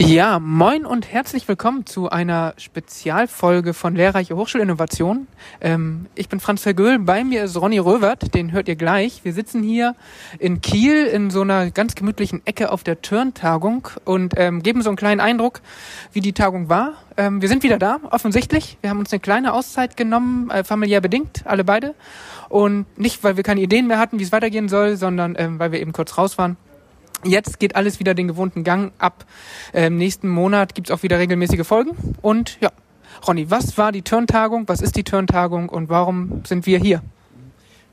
Ja, moin und herzlich willkommen zu einer Spezialfolge von Lehrreiche Hochschulinnovation. Ähm, ich bin Franz Vergöhl, bei mir ist Ronny Röwert, den hört ihr gleich. Wir sitzen hier in Kiel in so einer ganz gemütlichen Ecke auf der Turntagung und ähm, geben so einen kleinen Eindruck, wie die Tagung war. Ähm, wir sind wieder da, offensichtlich. Wir haben uns eine kleine Auszeit genommen, äh, familiär bedingt, alle beide. Und nicht, weil wir keine Ideen mehr hatten, wie es weitergehen soll, sondern ähm, weil wir eben kurz raus waren. Jetzt geht alles wieder den gewohnten Gang. Ab ähm, nächsten Monat gibt's auch wieder regelmäßige Folgen. Und ja, Ronny, was war die Turntagung? Was ist die Turntagung und warum sind wir hier?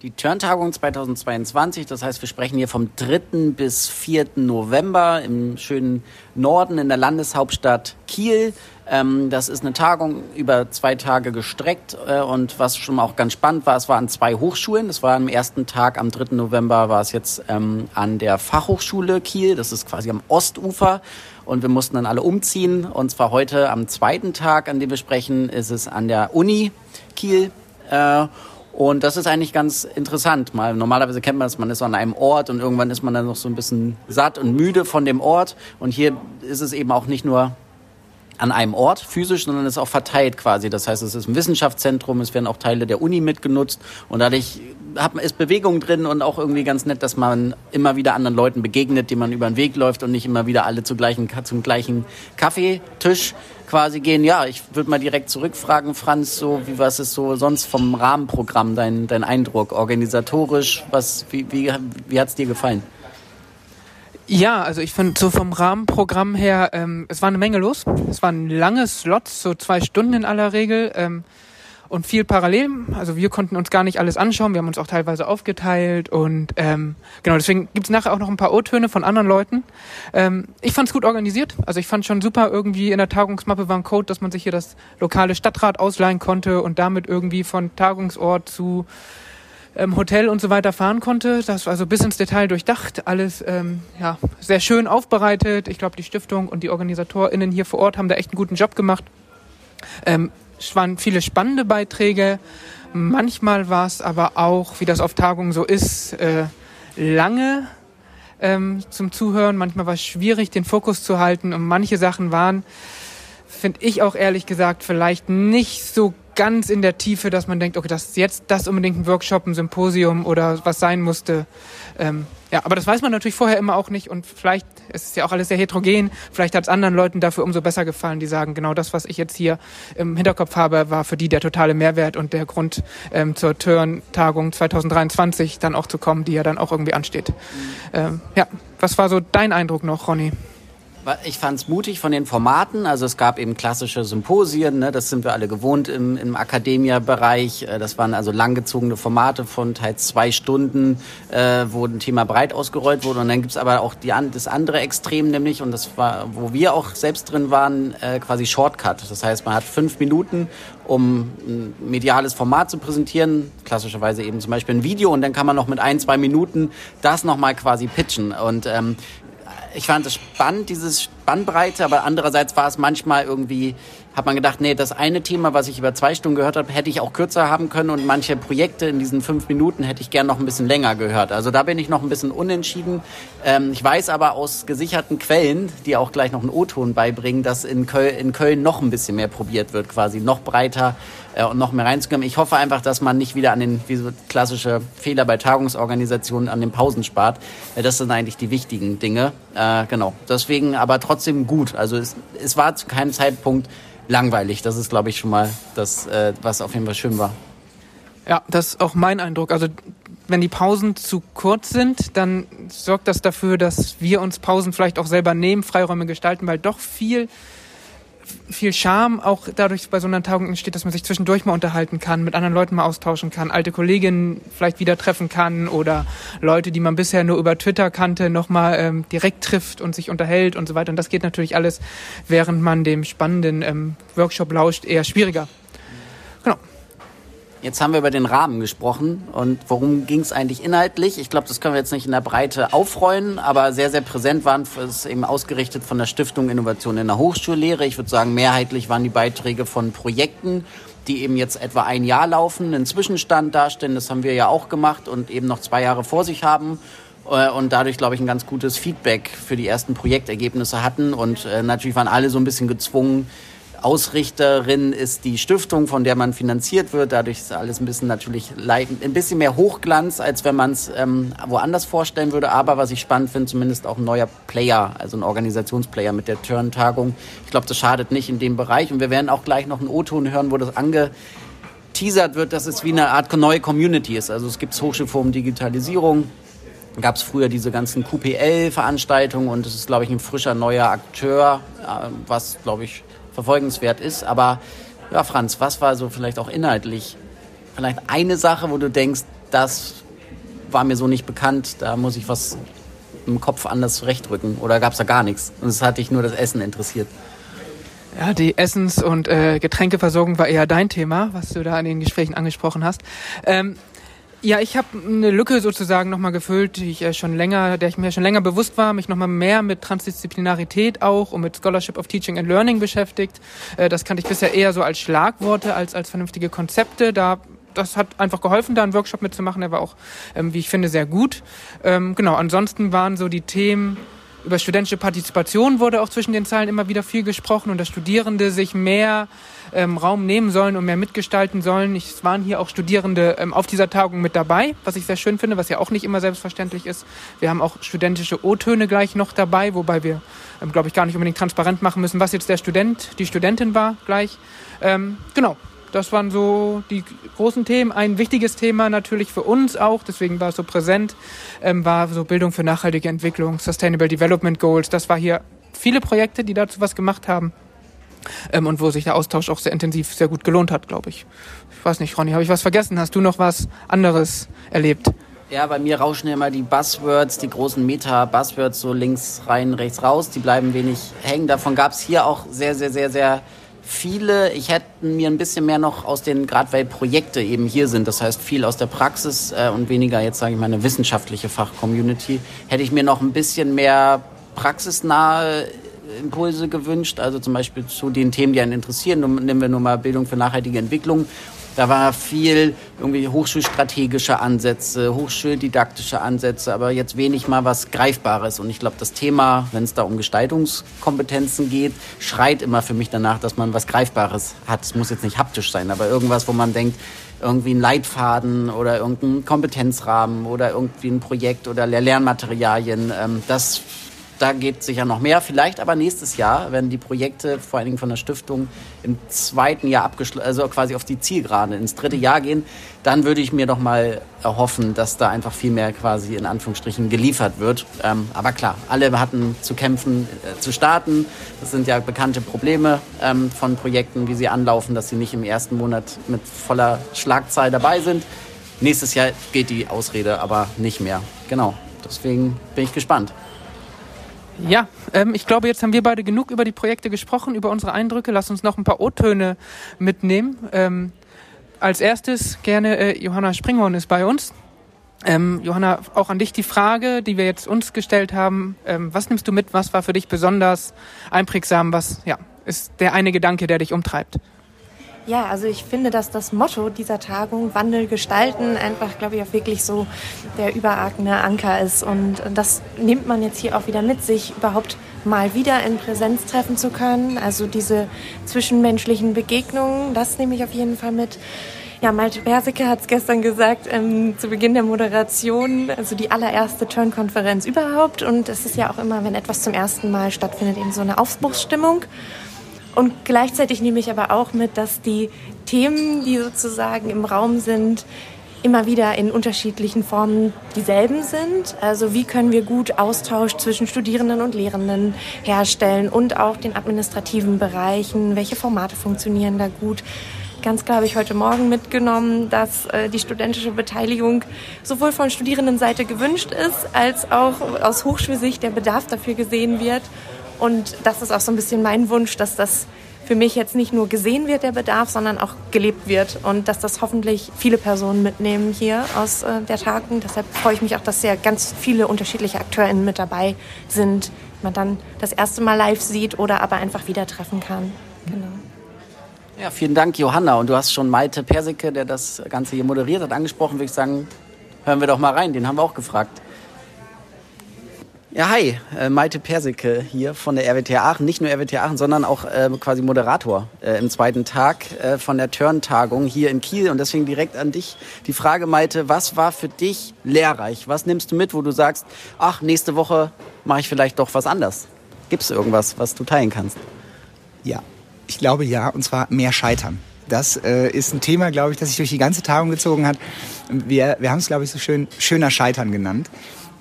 Die Turntagung 2022, das heißt, wir sprechen hier vom 3. bis 4. November im schönen Norden in der Landeshauptstadt Kiel. Ähm, das ist eine Tagung über zwei Tage gestreckt äh, und was schon auch ganz spannend war, es war an zwei Hochschulen. Das war am ersten Tag, am 3. November war es jetzt ähm, an der Fachhochschule Kiel, das ist quasi am Ostufer und wir mussten dann alle umziehen und zwar heute am zweiten Tag, an dem wir sprechen, ist es an der Uni Kiel. Äh, und das ist eigentlich ganz interessant. Mal, normalerweise kennt man das, man ist an einem Ort und irgendwann ist man dann noch so ein bisschen satt und müde von dem Ort. Und hier ist es eben auch nicht nur an einem Ort physisch, sondern es ist auch verteilt quasi. Das heißt, es ist ein Wissenschaftszentrum, es werden auch Teile der Uni mitgenutzt und dadurch hat, ist Bewegung drin und auch irgendwie ganz nett, dass man immer wieder anderen Leuten begegnet, denen man über den Weg läuft und nicht immer wieder alle zu gleichen, zum gleichen Kaffeetisch quasi gehen. Ja, ich würde mal direkt zurückfragen, Franz, so wie was ist so sonst vom Rahmenprogramm dein, dein Eindruck, organisatorisch, was, wie, wie, wie hat es dir gefallen? Ja, also ich finde so vom Rahmenprogramm her, ähm, es war eine Menge los. Es waren lange Slots, so zwei Stunden in aller Regel. Ähm, und viel parallel. Also wir konnten uns gar nicht alles anschauen. Wir haben uns auch teilweise aufgeteilt und ähm, genau, deswegen gibt's nachher auch noch ein paar O-Töne von anderen Leuten. Ähm, ich fand's gut organisiert. Also ich fand schon super, irgendwie in der Tagungsmappe war ein Code, dass man sich hier das lokale Stadtrat ausleihen konnte und damit irgendwie von Tagungsort zu ähm, Hotel und so weiter fahren konnte. Das war also bis ins Detail durchdacht, alles ähm, ja, sehr schön aufbereitet. Ich glaube, die Stiftung und die OrganisatorInnen hier vor Ort haben da echt einen guten Job gemacht. Ähm, es waren viele spannende Beiträge. Manchmal war es aber auch, wie das auf Tagungen so ist, äh, lange ähm, zum Zuhören. Manchmal war es schwierig, den Fokus zu halten. Und manche Sachen waren, finde ich auch ehrlich gesagt, vielleicht nicht so ganz in der Tiefe, dass man denkt, okay, das ist jetzt das unbedingt ein Workshop, ein Symposium oder was sein musste. Ähm, ja, aber das weiß man natürlich vorher immer auch nicht und vielleicht, es ist ja auch alles sehr heterogen, vielleicht hat es anderen Leuten dafür umso besser gefallen, die sagen, genau das, was ich jetzt hier im Hinterkopf habe, war für die der totale Mehrwert und der Grund ähm, zur Turn-Tagung 2023 dann auch zu kommen, die ja dann auch irgendwie ansteht. Mhm. Ähm, ja, was war so dein Eindruck noch, Ronny? Ich fand es mutig von den Formaten. Also es gab eben klassische Symposien, ne? das sind wir alle gewohnt im, im Akademia-Bereich. Äh, das waren also langgezogene Formate von teils zwei Stunden, äh, wo ein Thema breit ausgerollt wurde. Und dann gibt's aber auch die, das andere Extrem, nämlich, und das war, wo wir auch selbst drin waren, äh, quasi Shortcut. Das heißt, man hat fünf Minuten, um ein mediales Format zu präsentieren, klassischerweise eben zum Beispiel ein Video, und dann kann man noch mit ein, zwei Minuten das nochmal quasi pitchen. Und ähm, ich fand es spannend, dieses Spannbreite, aber andererseits war es manchmal irgendwie, hat man gedacht, nee, das eine Thema, was ich über zwei Stunden gehört habe, hätte ich auch kürzer haben können und manche Projekte in diesen fünf Minuten hätte ich gern noch ein bisschen länger gehört. Also da bin ich noch ein bisschen unentschieden. Ähm, ich weiß aber aus gesicherten Quellen, die auch gleich noch einen O-Ton beibringen, dass in Köln, in Köln noch ein bisschen mehr probiert wird, quasi noch breiter äh, und noch mehr reinzukommen. Ich hoffe einfach, dass man nicht wieder an den, wie so klassische Fehler bei Tagungsorganisationen, an den Pausen spart. Äh, das sind eigentlich die wichtigen Dinge. Äh, genau. Deswegen aber trotzdem gut. Also es, es war zu keinem Zeitpunkt langweilig. Das ist, glaube ich, schon mal das, äh, was auf jeden Fall schön war. Ja, das ist auch mein Eindruck. Also wenn die Pausen zu kurz sind, dann sorgt das dafür, dass wir uns Pausen vielleicht auch selber nehmen, Freiräume gestalten, weil doch viel viel Charme auch dadurch bei so einer Tagung entsteht, dass man sich zwischendurch mal unterhalten kann, mit anderen Leuten mal austauschen kann, alte Kolleginnen vielleicht wieder treffen kann oder Leute, die man bisher nur über Twitter kannte, nochmal ähm, direkt trifft und sich unterhält und so weiter. Und das geht natürlich alles, während man dem spannenden ähm, Workshop lauscht, eher schwieriger. Genau. Jetzt haben wir über den Rahmen gesprochen und worum ging es eigentlich inhaltlich? Ich glaube, das können wir jetzt nicht in der Breite aufrollen, aber sehr, sehr präsent waren es eben ausgerichtet von der Stiftung Innovation in der Hochschullehre. Ich würde sagen, mehrheitlich waren die Beiträge von Projekten, die eben jetzt etwa ein Jahr laufen, einen Zwischenstand darstellen. Das haben wir ja auch gemacht und eben noch zwei Jahre vor sich haben äh, und dadurch, glaube ich, ein ganz gutes Feedback für die ersten Projektergebnisse hatten. Und äh, natürlich waren alle so ein bisschen gezwungen, Ausrichterin ist die Stiftung, von der man finanziert wird. Dadurch ist alles ein bisschen natürlich ein bisschen mehr Hochglanz, als wenn man es ähm, woanders vorstellen würde. Aber was ich spannend finde, zumindest auch ein neuer Player, also ein Organisationsplayer mit der Turn-Tagung. Ich glaube, das schadet nicht in dem Bereich. Und wir werden auch gleich noch einen O-Ton hören, wo das angeteasert wird, dass es wie eine Art neue Community ist. Also es gibt Hochschulforum Digitalisierung, gab es früher diese ganzen QPL-Veranstaltungen und es ist, glaube ich, ein frischer neuer Akteur, äh, was, glaube ich, verfolgenswert ist. Aber ja, Franz, was war so vielleicht auch inhaltlich vielleicht eine Sache, wo du denkst, das war mir so nicht bekannt, da muss ich was im Kopf anders zurechtrücken oder gab es da gar nichts und es hat dich nur das Essen interessiert? Ja, die Essens- und äh, Getränkeversorgung war eher dein Thema, was du da in den Gesprächen angesprochen hast. Ähm, ja, ich habe eine Lücke sozusagen nochmal gefüllt, die ich äh, schon länger, der ich mir schon länger bewusst war, mich nochmal mehr mit Transdisziplinarität auch und mit Scholarship of Teaching and Learning beschäftigt. Äh, das kannte ich bisher eher so als Schlagworte als als vernünftige Konzepte. Da das hat einfach geholfen, da einen Workshop mitzumachen. Der war auch, ähm, wie ich finde, sehr gut. Ähm, genau, ansonsten waren so die Themen über studentische Partizipation wurde auch zwischen den Zeilen immer wieder viel gesprochen und dass Studierende sich mehr ähm, Raum nehmen sollen und mehr mitgestalten sollen. es waren hier auch Studierende ähm, auf dieser Tagung mit dabei, was ich sehr schön finde, was ja auch nicht immer selbstverständlich ist. Wir haben auch studentische O-Töne gleich noch dabei, wobei wir, ähm, glaube ich, gar nicht unbedingt transparent machen müssen, was jetzt der Student, die Studentin war gleich. Ähm, genau, das waren so die großen Themen. Ein wichtiges Thema natürlich für uns auch, deswegen war es so präsent, ähm, war so Bildung für nachhaltige Entwicklung, Sustainable Development Goals. Das war hier viele Projekte, die dazu was gemacht haben. Ähm, und wo sich der Austausch auch sehr intensiv, sehr gut gelohnt hat, glaube ich. Ich weiß nicht, Ronny, habe ich was vergessen? Hast du noch was anderes erlebt? Ja, bei mir rauschen immer die Buzzwords, die großen Meta-Buzzwords so links rein, rechts raus. Die bleiben wenig hängen. Davon gab es hier auch sehr, sehr, sehr, sehr viele, ich hätte mir ein bisschen mehr noch aus den, gerade weil Projekte eben hier sind, das heißt viel aus der Praxis äh, und weniger jetzt sage ich mal eine wissenschaftliche Fachcommunity, hätte ich mir noch ein bisschen mehr praxisnahe Impulse gewünscht, also zum Beispiel zu den Themen, die einen interessieren. Nehmen wir nur mal Bildung für nachhaltige Entwicklung da war viel irgendwie hochschulstrategische Ansätze, hochschuldidaktische Ansätze, aber jetzt wenig mal was Greifbares. Und ich glaube, das Thema, wenn es da um Gestaltungskompetenzen geht, schreit immer für mich danach, dass man was Greifbares hat. Es muss jetzt nicht haptisch sein, aber irgendwas, wo man denkt, irgendwie ein Leitfaden oder irgendein Kompetenzrahmen oder irgendwie ein Projekt oder Lernmaterialien. Ähm, das da geht sicher noch mehr. Vielleicht aber nächstes Jahr, wenn die Projekte vor allen Dingen von der Stiftung im zweiten Jahr abgeschlossen, also quasi auf die Zielgerade ins dritte Jahr gehen, dann würde ich mir doch mal erhoffen, dass da einfach viel mehr quasi in Anführungsstrichen geliefert wird. Ähm, aber klar, alle hatten zu kämpfen, äh, zu starten. Das sind ja bekannte Probleme ähm, von Projekten, wie sie anlaufen, dass sie nicht im ersten Monat mit voller Schlagzahl dabei sind. Nächstes Jahr geht die Ausrede aber nicht mehr. Genau. Deswegen bin ich gespannt. Ja, ähm, ich glaube, jetzt haben wir beide genug über die Projekte gesprochen, über unsere Eindrücke. Lass uns noch ein paar O-Töne mitnehmen. Ähm, als erstes gerne äh, Johanna Springhorn ist bei uns. Ähm, Johanna, auch an dich die Frage, die wir jetzt uns gestellt haben. Ähm, was nimmst du mit? Was war für dich besonders einprägsam? Was ja, ist der eine Gedanke, der dich umtreibt? Ja, also ich finde, dass das Motto dieser Tagung Wandel gestalten einfach, glaube ich, auch wirklich so der überargende Anker ist. Und das nimmt man jetzt hier auch wieder mit, sich überhaupt mal wieder in Präsenz treffen zu können. Also diese zwischenmenschlichen Begegnungen, das nehme ich auf jeden Fall mit. Ja, Malte Persicke hat es gestern gesagt, ähm, zu Beginn der Moderation, also die allererste Turn-Konferenz überhaupt. Und es ist ja auch immer, wenn etwas zum ersten Mal stattfindet, eben so eine Aufbruchsstimmung. Und gleichzeitig nehme ich aber auch mit, dass die Themen, die sozusagen im Raum sind, immer wieder in unterschiedlichen Formen dieselben sind. Also wie können wir gut Austausch zwischen Studierenden und Lehrenden herstellen und auch den administrativen Bereichen, welche Formate funktionieren da gut. Ganz klar habe ich heute Morgen mitgenommen, dass äh, die studentische Beteiligung sowohl von Studierendenseite gewünscht ist, als auch aus Hochschulsicht der Bedarf dafür gesehen wird. Und das ist auch so ein bisschen mein Wunsch, dass das für mich jetzt nicht nur gesehen wird, der Bedarf, sondern auch gelebt wird und dass das hoffentlich viele Personen mitnehmen hier aus äh, der Tagung. Deshalb freue ich mich auch, dass ja ganz viele unterschiedliche AkteurInnen mit dabei sind, man dann das erste Mal live sieht oder aber einfach wieder treffen kann. Genau. Ja, vielen Dank, Johanna. Und du hast schon Malte Persicke, der das Ganze hier moderiert hat, angesprochen. Würde ich sagen, hören wir doch mal rein. Den haben wir auch gefragt. Ja, hi, äh, Malte Persicke hier von der RWT Aachen. Nicht nur RWT Aachen, sondern auch äh, quasi Moderator äh, im zweiten Tag äh, von der Turn-Tagung hier in Kiel. Und deswegen direkt an dich die Frage, Malte, was war für dich lehrreich? Was nimmst du mit, wo du sagst, ach, nächste Woche mache ich vielleicht doch was anders? Gibt es irgendwas, was du teilen kannst? Ja, ich glaube ja, und zwar mehr Scheitern. Das äh, ist ein Thema, glaube ich, das sich durch die ganze Tagung gezogen hat. Wir, wir haben es, glaube ich, so schön schöner Scheitern genannt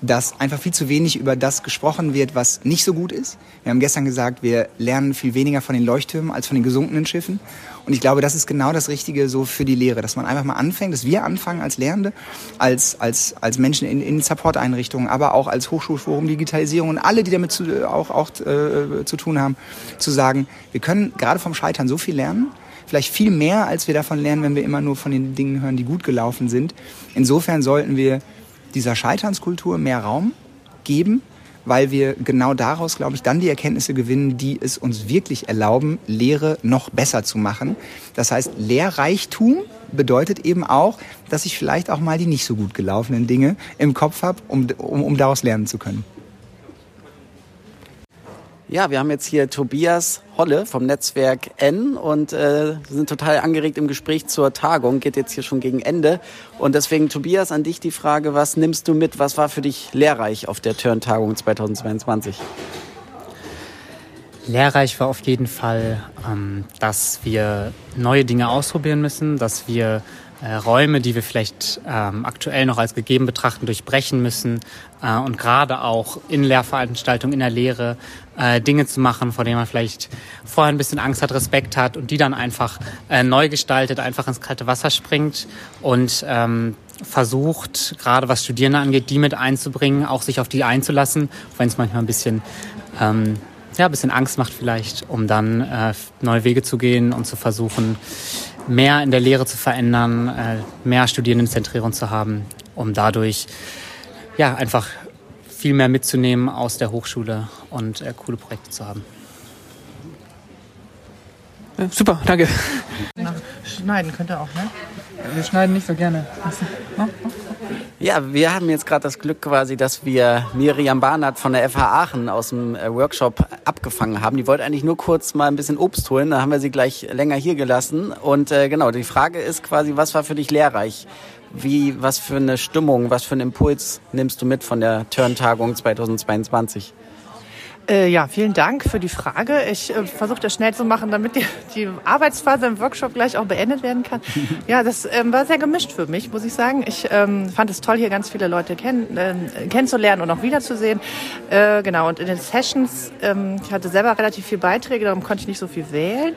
dass einfach viel zu wenig über das gesprochen wird, was nicht so gut ist. Wir haben gestern gesagt, wir lernen viel weniger von den Leuchttürmen als von den gesunkenen Schiffen. Und ich glaube, das ist genau das Richtige so für die Lehre, dass man einfach mal anfängt, dass wir anfangen als Lehrende, als, als, als Menschen in, in Support-Einrichtungen, aber auch als Hochschulforum Digitalisierung und alle, die damit zu, auch, auch äh, zu tun haben, zu sagen, wir können gerade vom Scheitern so viel lernen, vielleicht viel mehr, als wir davon lernen, wenn wir immer nur von den Dingen hören, die gut gelaufen sind. Insofern sollten wir dieser Scheiternskultur mehr Raum geben, weil wir genau daraus, glaube ich, dann die Erkenntnisse gewinnen, die es uns wirklich erlauben, Lehre noch besser zu machen. Das heißt, Lehrreichtum bedeutet eben auch, dass ich vielleicht auch mal die nicht so gut gelaufenen Dinge im Kopf habe, um, um, um daraus lernen zu können. Ja, wir haben jetzt hier Tobias Holle vom Netzwerk N und äh, sind total angeregt im Gespräch zur Tagung. Geht jetzt hier schon gegen Ende. Und deswegen, Tobias, an dich die Frage, was nimmst du mit? Was war für dich lehrreich auf der Turn-Tagung 2022? Lehrreich war auf jeden Fall, ähm, dass wir neue Dinge ausprobieren müssen, dass wir äh, Räume, die wir vielleicht ähm, aktuell noch als gegeben betrachten, durchbrechen müssen äh, und gerade auch in Lehrveranstaltungen, in der Lehre äh, Dinge zu machen, vor denen man vielleicht vorher ein bisschen Angst hat, Respekt hat und die dann einfach äh, neu gestaltet, einfach ins kalte Wasser springt und ähm, versucht, gerade was Studierende angeht, die mit einzubringen, auch sich auf die einzulassen, wenn es manchmal ein bisschen ähm, ja, ein bisschen Angst macht vielleicht, um dann äh, neue Wege zu gehen und zu versuchen, mehr in der Lehre zu verändern, äh, mehr Studierendenzentrierung zu haben, um dadurch ja einfach viel mehr mitzunehmen aus der Hochschule und äh, coole Projekte zu haben. Ja, super, danke. Schneiden könnt ihr auch, ne? Wir schneiden nicht so gerne. Ja, wir haben jetzt gerade das Glück quasi, dass wir Miriam Barnard von der FH Aachen aus dem äh, Workshop abgefangen haben. Die wollte eigentlich nur kurz mal ein bisschen Obst holen, da haben wir sie gleich länger hier gelassen. Und äh, genau, die Frage ist quasi, was war für dich lehrreich? Wie, was für eine Stimmung, was für einen Impuls nimmst du mit von der Turn-Tagung 2022? Äh, ja, vielen Dank für die Frage. Ich äh, versuche das schnell zu machen, damit die, die Arbeitsphase im Workshop gleich auch beendet werden kann. Ja, das ähm, war sehr gemischt für mich, muss ich sagen. Ich ähm, fand es toll, hier ganz viele Leute kenn äh, kennenzulernen und auch wiederzusehen. Äh, genau, und in den Sessions, ähm, ich hatte selber relativ viele Beiträge, darum konnte ich nicht so viel wählen.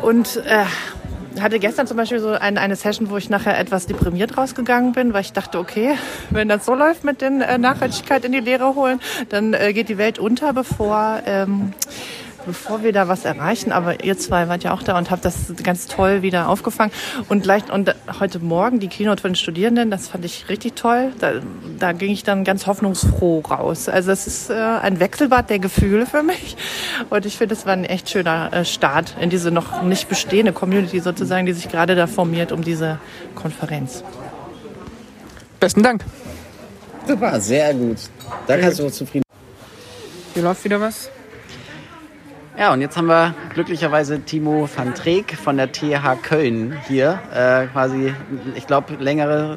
Und äh, hatte gestern zum Beispiel so ein, eine Session, wo ich nachher etwas deprimiert rausgegangen bin, weil ich dachte, okay, wenn das so läuft mit den äh, Nachhaltigkeit in die Lehre holen, dann äh, geht die Welt unter, bevor ähm, bevor wir da was erreichen. Aber ihr zwei wart ja auch da und habt das ganz toll wieder aufgefangen. Und leicht, und heute Morgen die Keynote von den Studierenden, das fand ich richtig toll. Da, da ging ich dann ganz hoffnungsfroh raus. Also es ist äh, ein Wechselbad der Gefühle für mich. Und ich finde, es war ein echt schöner äh, Start in diese noch nicht bestehende Community sozusagen, die sich gerade da formiert um diese Konferenz. Besten Dank. Super, sehr gut. Da kannst du zufrieden. Hier läuft wieder was. Ja, und jetzt haben wir glücklicherweise Timo van Treek von der TH Köln hier. Äh, quasi, ich glaube, länger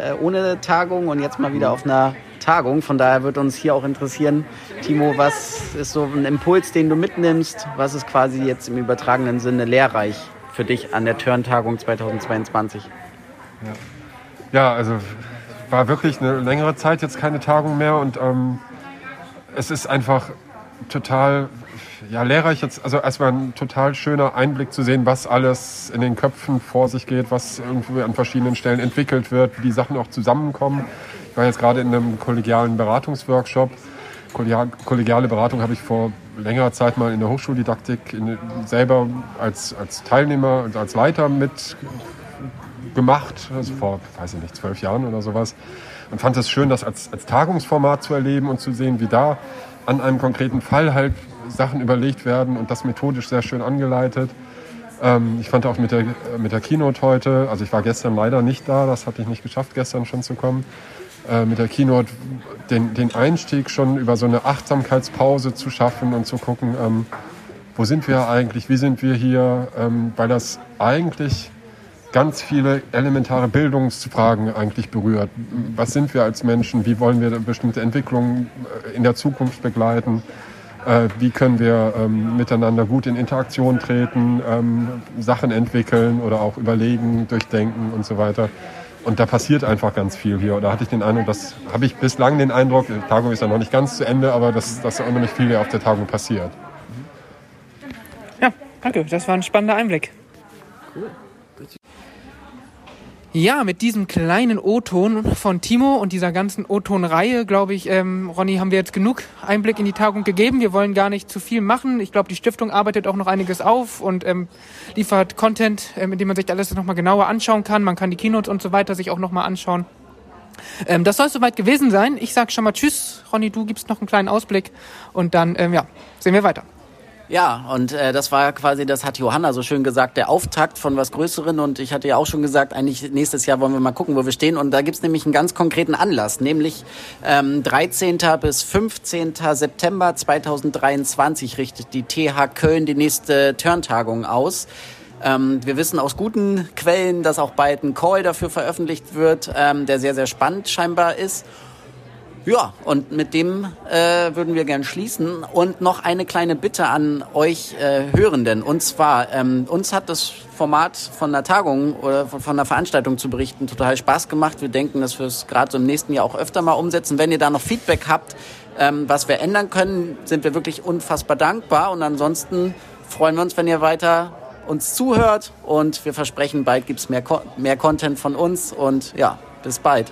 äh, ohne Tagung und jetzt mal wieder auf einer Tagung. Von daher wird uns hier auch interessieren, Timo, was ist so ein Impuls, den du mitnimmst? Was ist quasi jetzt im übertragenen Sinne lehrreich für dich an der Turn-Tagung 2022? Ja. ja, also war wirklich eine längere Zeit jetzt keine Tagung mehr und ähm, es ist einfach total ja, lehrreich jetzt, also erstmal ein total schöner Einblick zu sehen, was alles in den Köpfen vor sich geht, was irgendwie an verschiedenen Stellen entwickelt wird, wie die Sachen auch zusammenkommen. Ich war jetzt gerade in einem kollegialen Beratungsworkshop. Kollegiale Beratung habe ich vor längerer Zeit mal in der Hochschuldidaktik in, selber als, als Teilnehmer und als Leiter mit gemacht, also vor, weiß ich nicht, zwölf Jahren oder sowas. Und fand es schön, das als, als Tagungsformat zu erleben und zu sehen, wie da an einem konkreten Fall halt Sachen überlegt werden und das methodisch sehr schön angeleitet. Ähm, ich fand auch mit der, mit der Keynote heute, also ich war gestern leider nicht da, das hatte ich nicht geschafft, gestern schon zu kommen. äh, mit der Keynote den, den Einstieg schon über so eine Achtsamkeitspause zu schaffen und zu gucken, ähm, wo sind wir eigentlich, wie sind wir hier, ähm, weil das eigentlich ganz viele elementare Bildungsfragen eigentlich berührt. Was sind wir als Menschen? Wie wollen wir bestimmte Entwicklungen äh, in der Zukunft begleiten? Äh, wie können wir ähm, miteinander gut in Interaktion treten, ähm, Sachen entwickeln oder auch überlegen, durchdenken und so weiter. Und da passiert einfach ganz viel hier. Da hatte ich den Eindruck, das habe ich bislang den Eindruck, die Tagung ist ja noch nicht ganz zu Ende, aber dass, dass unheimlich viel hier auf der Tagung passiert. Ja, danke. Das war ein spannender Einblick. Cool. Ja, mit diesem kleinen O-Ton von Timo und dieser ganzen O-Ton-Reihe, glaube ich, ähm, Ronny, haben wir jetzt genug Einblick in die Tagung gegeben. Wir wollen gar nicht zu viel machen. Ich glaube, die Stiftung arbeitet auch noch einiges auf und ähm, liefert Content, ähm, dem man sich alles nochmal genauer anschauen kann. Man kann die Keynotes und so weiter sich auch nochmal anschauen. Ähm, das soll soweit gewesen sein. Ich sage schon mal Tschüss. Ronny, du gibst noch einen kleinen Ausblick und dann ähm, ja, sehen wir weiter. Ja, und äh, das war quasi, das hat Johanna so schön gesagt, der Auftakt von was Größeren. Und ich hatte ja auch schon gesagt, eigentlich nächstes Jahr wollen wir mal gucken, wo wir stehen. Und da gibt's nämlich einen ganz konkreten Anlass, nämlich ähm, 13. bis 15. September 2023 richtet die TH Köln die nächste Turntagung aus. Ähm, wir wissen aus guten Quellen, dass auch bald ein Call dafür veröffentlicht wird, ähm, der sehr, sehr spannend scheinbar ist. Ja, und mit dem äh, würden wir gern schließen. Und noch eine kleine Bitte an euch äh, Hörenden. Und zwar, ähm, uns hat das Format von der Tagung oder von, der Veranstaltung zu berichten total Spaß gemacht. Wir denken, dass wir es gerade so im nächsten Jahr auch öfter mal umsetzen. Wenn ihr da noch Feedback habt, ähm, was wir ändern können, sind wir wirklich unfassbar dankbar. Und ansonsten freuen wir uns, wenn ihr weiter uns zuhört. Und wir versprechen, bald gibt's mehr, mehr Content von uns. Und ja, bis bald.